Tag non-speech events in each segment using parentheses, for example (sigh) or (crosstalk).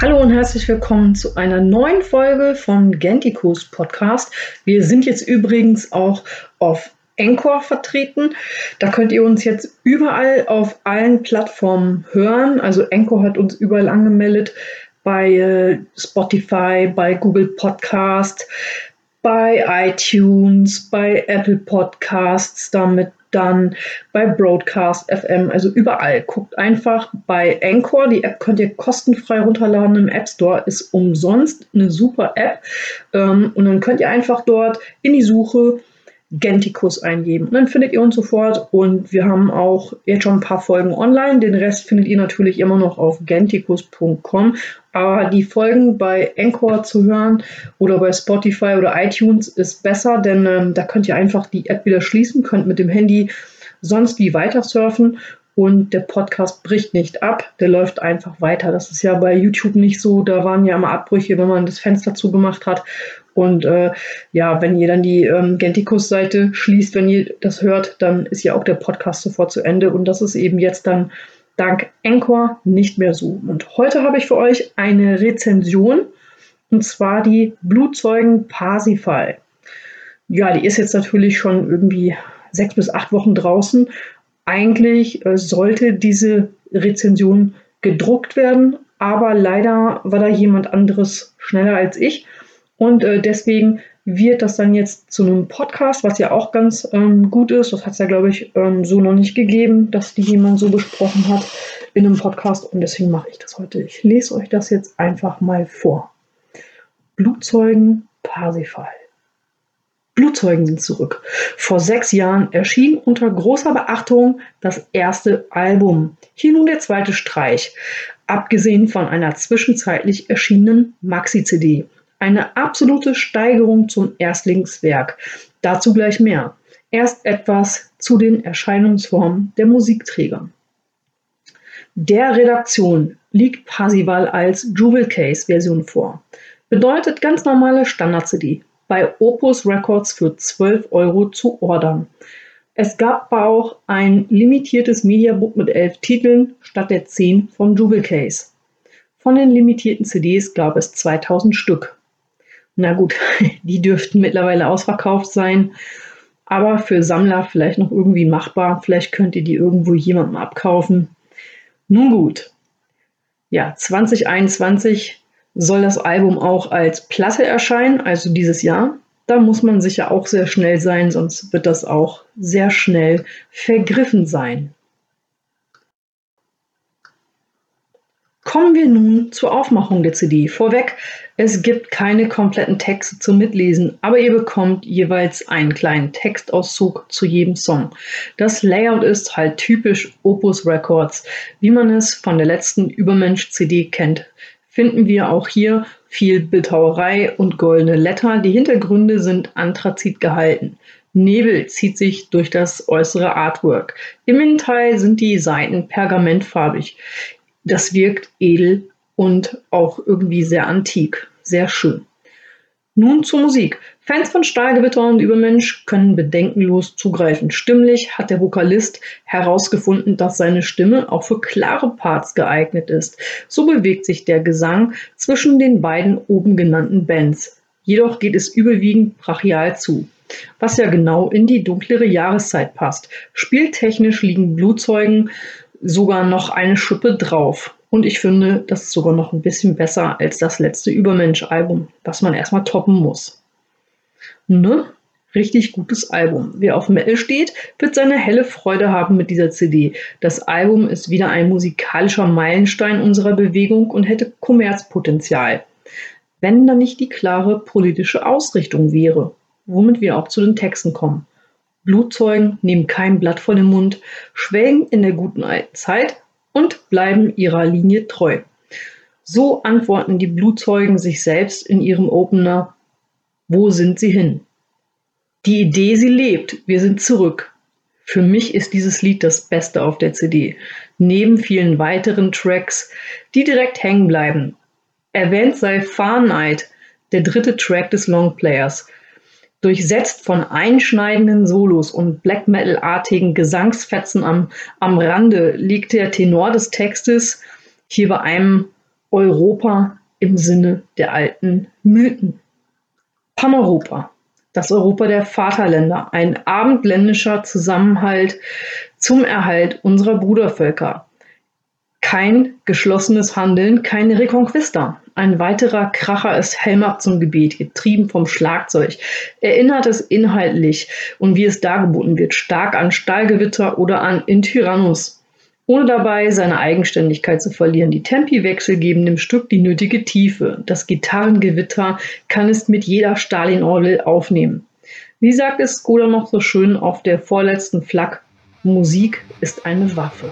Hallo und herzlich willkommen zu einer neuen Folge vom Genticus Podcast. Wir sind jetzt übrigens auch auf Encore vertreten. Da könnt ihr uns jetzt überall auf allen Plattformen hören. Also Encore hat uns überall angemeldet bei äh, Spotify, bei Google Podcast, bei iTunes, bei Apple Podcasts, damit dann bei Broadcast FM, also überall. Guckt einfach bei Anchor, die App könnt ihr kostenfrei runterladen im App Store, ist umsonst eine super App. Ähm, und dann könnt ihr einfach dort in die Suche Genticus eingeben. Und dann findet ihr uns sofort und wir haben auch jetzt schon ein paar Folgen online. Den Rest findet ihr natürlich immer noch auf genticus.com. Aber die Folgen bei Encore zu hören oder bei Spotify oder iTunes ist besser, denn ähm, da könnt ihr einfach die App wieder schließen, könnt mit dem Handy sonst wie weiter surfen und der Podcast bricht nicht ab, der läuft einfach weiter. Das ist ja bei YouTube nicht so, da waren ja immer Abbrüche, wenn man das Fenster zugemacht hat und äh, ja, wenn ihr dann die ähm, Genticus-Seite schließt, wenn ihr das hört, dann ist ja auch der Podcast sofort zu Ende. Und das ist eben jetzt dann dank Encore nicht mehr so. Und heute habe ich für euch eine Rezension und zwar die Blutzeugen Parsifal. Ja, die ist jetzt natürlich schon irgendwie sechs bis acht Wochen draußen. Eigentlich äh, sollte diese Rezension gedruckt werden, aber leider war da jemand anderes schneller als ich und äh, deswegen wird das dann jetzt zu einem Podcast, was ja auch ganz ähm, gut ist. Das hat es ja, glaube ich, ähm, so noch nicht gegeben, dass die jemand so besprochen hat in einem Podcast. Und deswegen mache ich das heute. Ich lese euch das jetzt einfach mal vor. Blutzeugen Parsifal. Blutzeugen sind zurück. Vor sechs Jahren erschien unter großer Beachtung das erste Album. Hier nun der zweite Streich, abgesehen von einer zwischenzeitlich erschienenen Maxi-CD. Eine absolute Steigerung zum Erstlingswerk. Dazu gleich mehr. Erst etwas zu den Erscheinungsformen der Musikträger. Der Redaktion liegt Parsival als Jewel Case Version vor. Bedeutet ganz normale Standard-CD. Bei Opus Records für 12 Euro zu ordern. Es gab auch ein limitiertes Mediabook mit 11 Titeln statt der 10 von Jewel Case. Von den limitierten CDs gab es 2000 Stück. Na gut, (laughs) die dürften mittlerweile ausverkauft sein, aber für Sammler vielleicht noch irgendwie machbar. Vielleicht könnt ihr die irgendwo jemandem abkaufen. Nun gut. Ja, 2021 soll das Album auch als Platte erscheinen, also dieses Jahr. Da muss man sicher auch sehr schnell sein, sonst wird das auch sehr schnell vergriffen sein. Kommen wir nun zur Aufmachung der CD. Vorweg, es gibt keine kompletten Texte zum Mitlesen, aber ihr bekommt jeweils einen kleinen Textauszug zu jedem Song. Das Layout ist halt typisch Opus Records, wie man es von der letzten Übermensch-CD kennt. Finden wir auch hier viel Bildhauerei und goldene Letter. Die Hintergründe sind Anthrazit gehalten. Nebel zieht sich durch das äußere Artwork. Im Innenteil sind die Seiten pergamentfarbig das wirkt edel und auch irgendwie sehr antik, sehr schön. Nun zur Musik. Fans von Stahlgewitter und Übermensch können bedenkenlos zugreifen. Stimmlich hat der Vokalist herausgefunden, dass seine Stimme auch für klare Parts geeignet ist. So bewegt sich der Gesang zwischen den beiden oben genannten Bands. Jedoch geht es überwiegend brachial zu, was ja genau in die dunklere Jahreszeit passt. Spieltechnisch liegen Blutzeugen sogar noch eine Schippe drauf. Und ich finde, das ist sogar noch ein bisschen besser als das letzte Übermensch-Album, was man erstmal toppen muss. Ne? Richtig gutes Album. Wer auf Metal steht, wird seine helle Freude haben mit dieser CD. Das Album ist wieder ein musikalischer Meilenstein unserer Bewegung und hätte Kommerzpotenzial. Wenn da nicht die klare politische Ausrichtung wäre, womit wir auch zu den Texten kommen. Blutzeugen nehmen kein Blatt vor den Mund, schwelgen in der guten alten Zeit und bleiben ihrer Linie treu. So antworten die Blutzeugen sich selbst in ihrem Opener Wo sind sie hin? Die Idee, sie lebt, wir sind zurück. Für mich ist dieses Lied das Beste auf der CD, neben vielen weiteren Tracks, die direkt hängen bleiben. Erwähnt sei Fahrenheit, der dritte Track des Longplayers, Durchsetzt von einschneidenden Solos und Black Metal-artigen Gesangsfetzen am, am Rande liegt der Tenor des Textes hier bei einem Europa im Sinne der alten Mythen. Paneuropa, das Europa der Vaterländer, ein abendländischer Zusammenhalt zum Erhalt unserer Brudervölker. Kein geschlossenes Handeln, keine Reconquista. Ein weiterer Kracher ist Helmach zum Gebet, getrieben vom Schlagzeug. Erinnert es inhaltlich und wie es dargeboten wird, stark an Stahlgewitter oder an In Tyrannus. Ohne dabei seine Eigenständigkeit zu verlieren. Die Tempiwechsel geben dem Stück die nötige Tiefe. Das Gitarrengewitter kann es mit jeder Stalin-Orgel aufnehmen. Wie sagt es Skoda noch so schön auf der vorletzten Flak, Musik ist eine Waffe.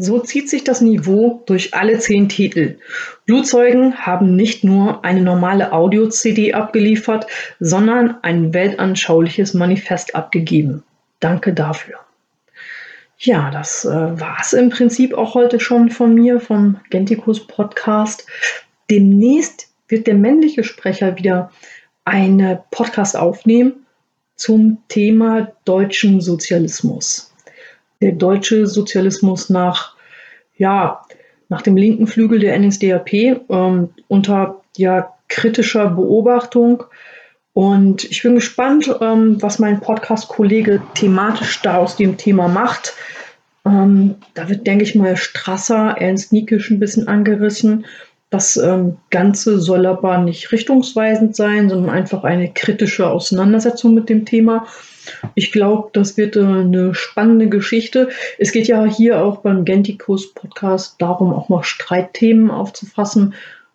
So zieht sich das Niveau durch alle zehn Titel. Blutzeugen haben nicht nur eine normale Audio-CD abgeliefert, sondern ein weltanschauliches Manifest abgegeben. Danke dafür. Ja, das äh, war es im Prinzip auch heute schon von mir, vom Gentikus Podcast. Demnächst wird der männliche Sprecher wieder einen Podcast aufnehmen zum Thema deutschen Sozialismus. Der deutsche Sozialismus nach, ja, nach dem linken Flügel der NSDAP ähm, unter ja, kritischer Beobachtung. Und ich bin gespannt, ähm, was mein Podcast-Kollege thematisch da aus dem Thema macht. Ähm, da wird, denke ich mal, Strasser, Ernst Niekisch ein bisschen angerissen. Das ähm, Ganze soll aber nicht richtungsweisend sein, sondern einfach eine kritische Auseinandersetzung mit dem Thema. Ich glaube, das wird äh, eine spannende Geschichte. Es geht ja hier auch beim Gentikus Podcast darum, auch mal Streitthemen aufzufassen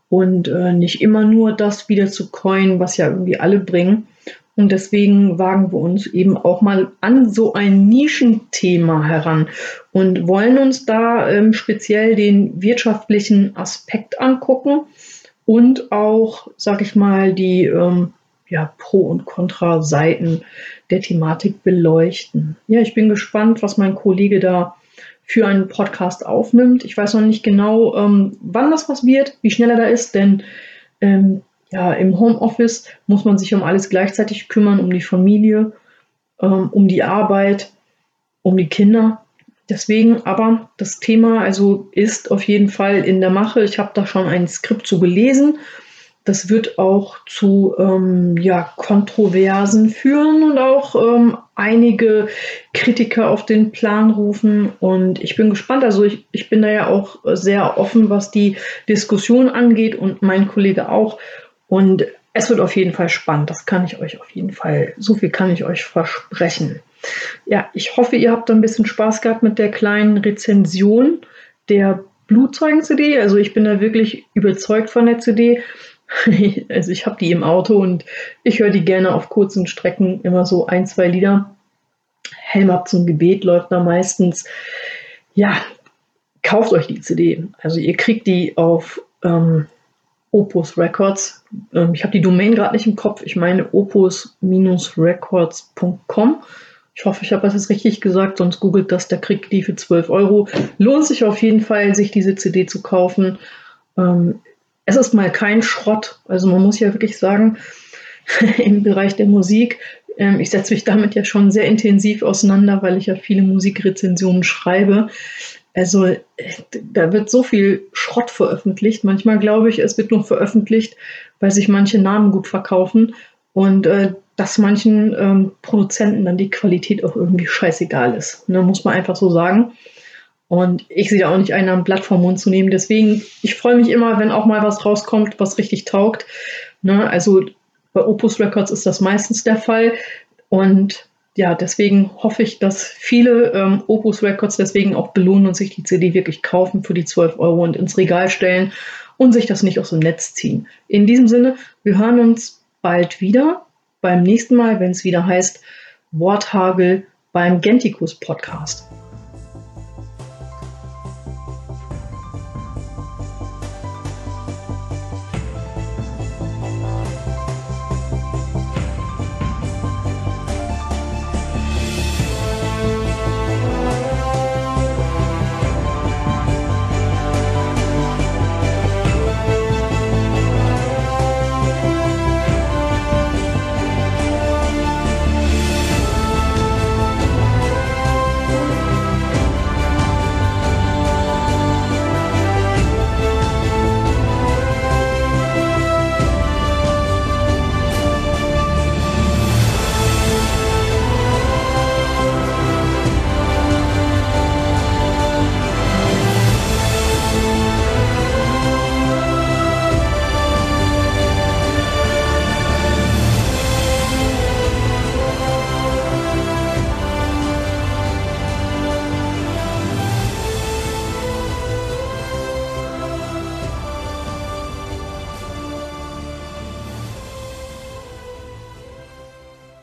und äh, nicht immer nur das wieder zu coin, was ja irgendwie alle bringen. Und deswegen wagen wir uns eben auch mal an so ein Nischenthema heran und wollen uns da ähm, speziell den wirtschaftlichen Aspekt angucken und auch, sag ich mal, die ähm, ja, Pro- und Kontra-Seiten der Thematik beleuchten. Ja, ich bin gespannt, was mein Kollege da für einen Podcast aufnimmt. Ich weiß noch nicht genau, ähm, wann das was wird, wie schnell er da ist, denn ähm, ja, im Homeoffice muss man sich um alles gleichzeitig kümmern, um die Familie, ähm, um die Arbeit, um die Kinder. Deswegen aber das Thema also ist auf jeden Fall in der Mache. Ich habe da schon ein Skript zu gelesen. Das wird auch zu ähm, ja, Kontroversen führen und auch ähm, einige Kritiker auf den Plan rufen. Und ich bin gespannt. Also ich, ich bin da ja auch sehr offen, was die Diskussion angeht und mein Kollege auch. Und es wird auf jeden Fall spannend. Das kann ich euch auf jeden Fall, so viel kann ich euch versprechen. Ja, ich hoffe, ihr habt ein bisschen Spaß gehabt mit der kleinen Rezension der Blutzeugen-CD. Also ich bin da wirklich überzeugt von der CD. (laughs) also ich habe die im Auto und ich höre die gerne auf kurzen Strecken immer so ein, zwei Lieder. Helm ab zum Gebet läuft da meistens. Ja, kauft euch die CD. Also ihr kriegt die auf ähm, Opus Records. Ähm, ich habe die Domain gerade nicht im Kopf. Ich meine opus-records.com. Ich hoffe, ich habe das jetzt richtig gesagt, sonst googelt das, der kriegt die für 12 Euro. Lohnt sich auf jeden Fall, sich diese CD zu kaufen. Ähm, es ist mal kein Schrott. Also man muss ja wirklich sagen, (laughs) im Bereich der Musik, ähm, ich setze mich damit ja schon sehr intensiv auseinander, weil ich ja viele Musikrezensionen schreibe. Also da wird so viel Schrott veröffentlicht. Manchmal glaube ich, es wird nur veröffentlicht, weil sich manche Namen gut verkaufen und äh, dass manchen ähm, Produzenten dann die Qualität auch irgendwie scheißegal ist. Ne, muss man einfach so sagen. Und ich sehe da auch nicht einen am Blatt vom Mund zu nehmen. Deswegen, ich freue mich immer, wenn auch mal was rauskommt, was richtig taugt. Ne, also bei Opus Records ist das meistens der Fall. Und ja, deswegen hoffe ich, dass viele ähm, Opus Records deswegen auch belohnen und sich die CD wirklich kaufen für die 12 Euro und ins Regal stellen und sich das nicht aus dem Netz ziehen. In diesem Sinne, wir hören uns bald wieder beim nächsten Mal, wenn es wieder heißt Worthagel beim Gentikus Podcast.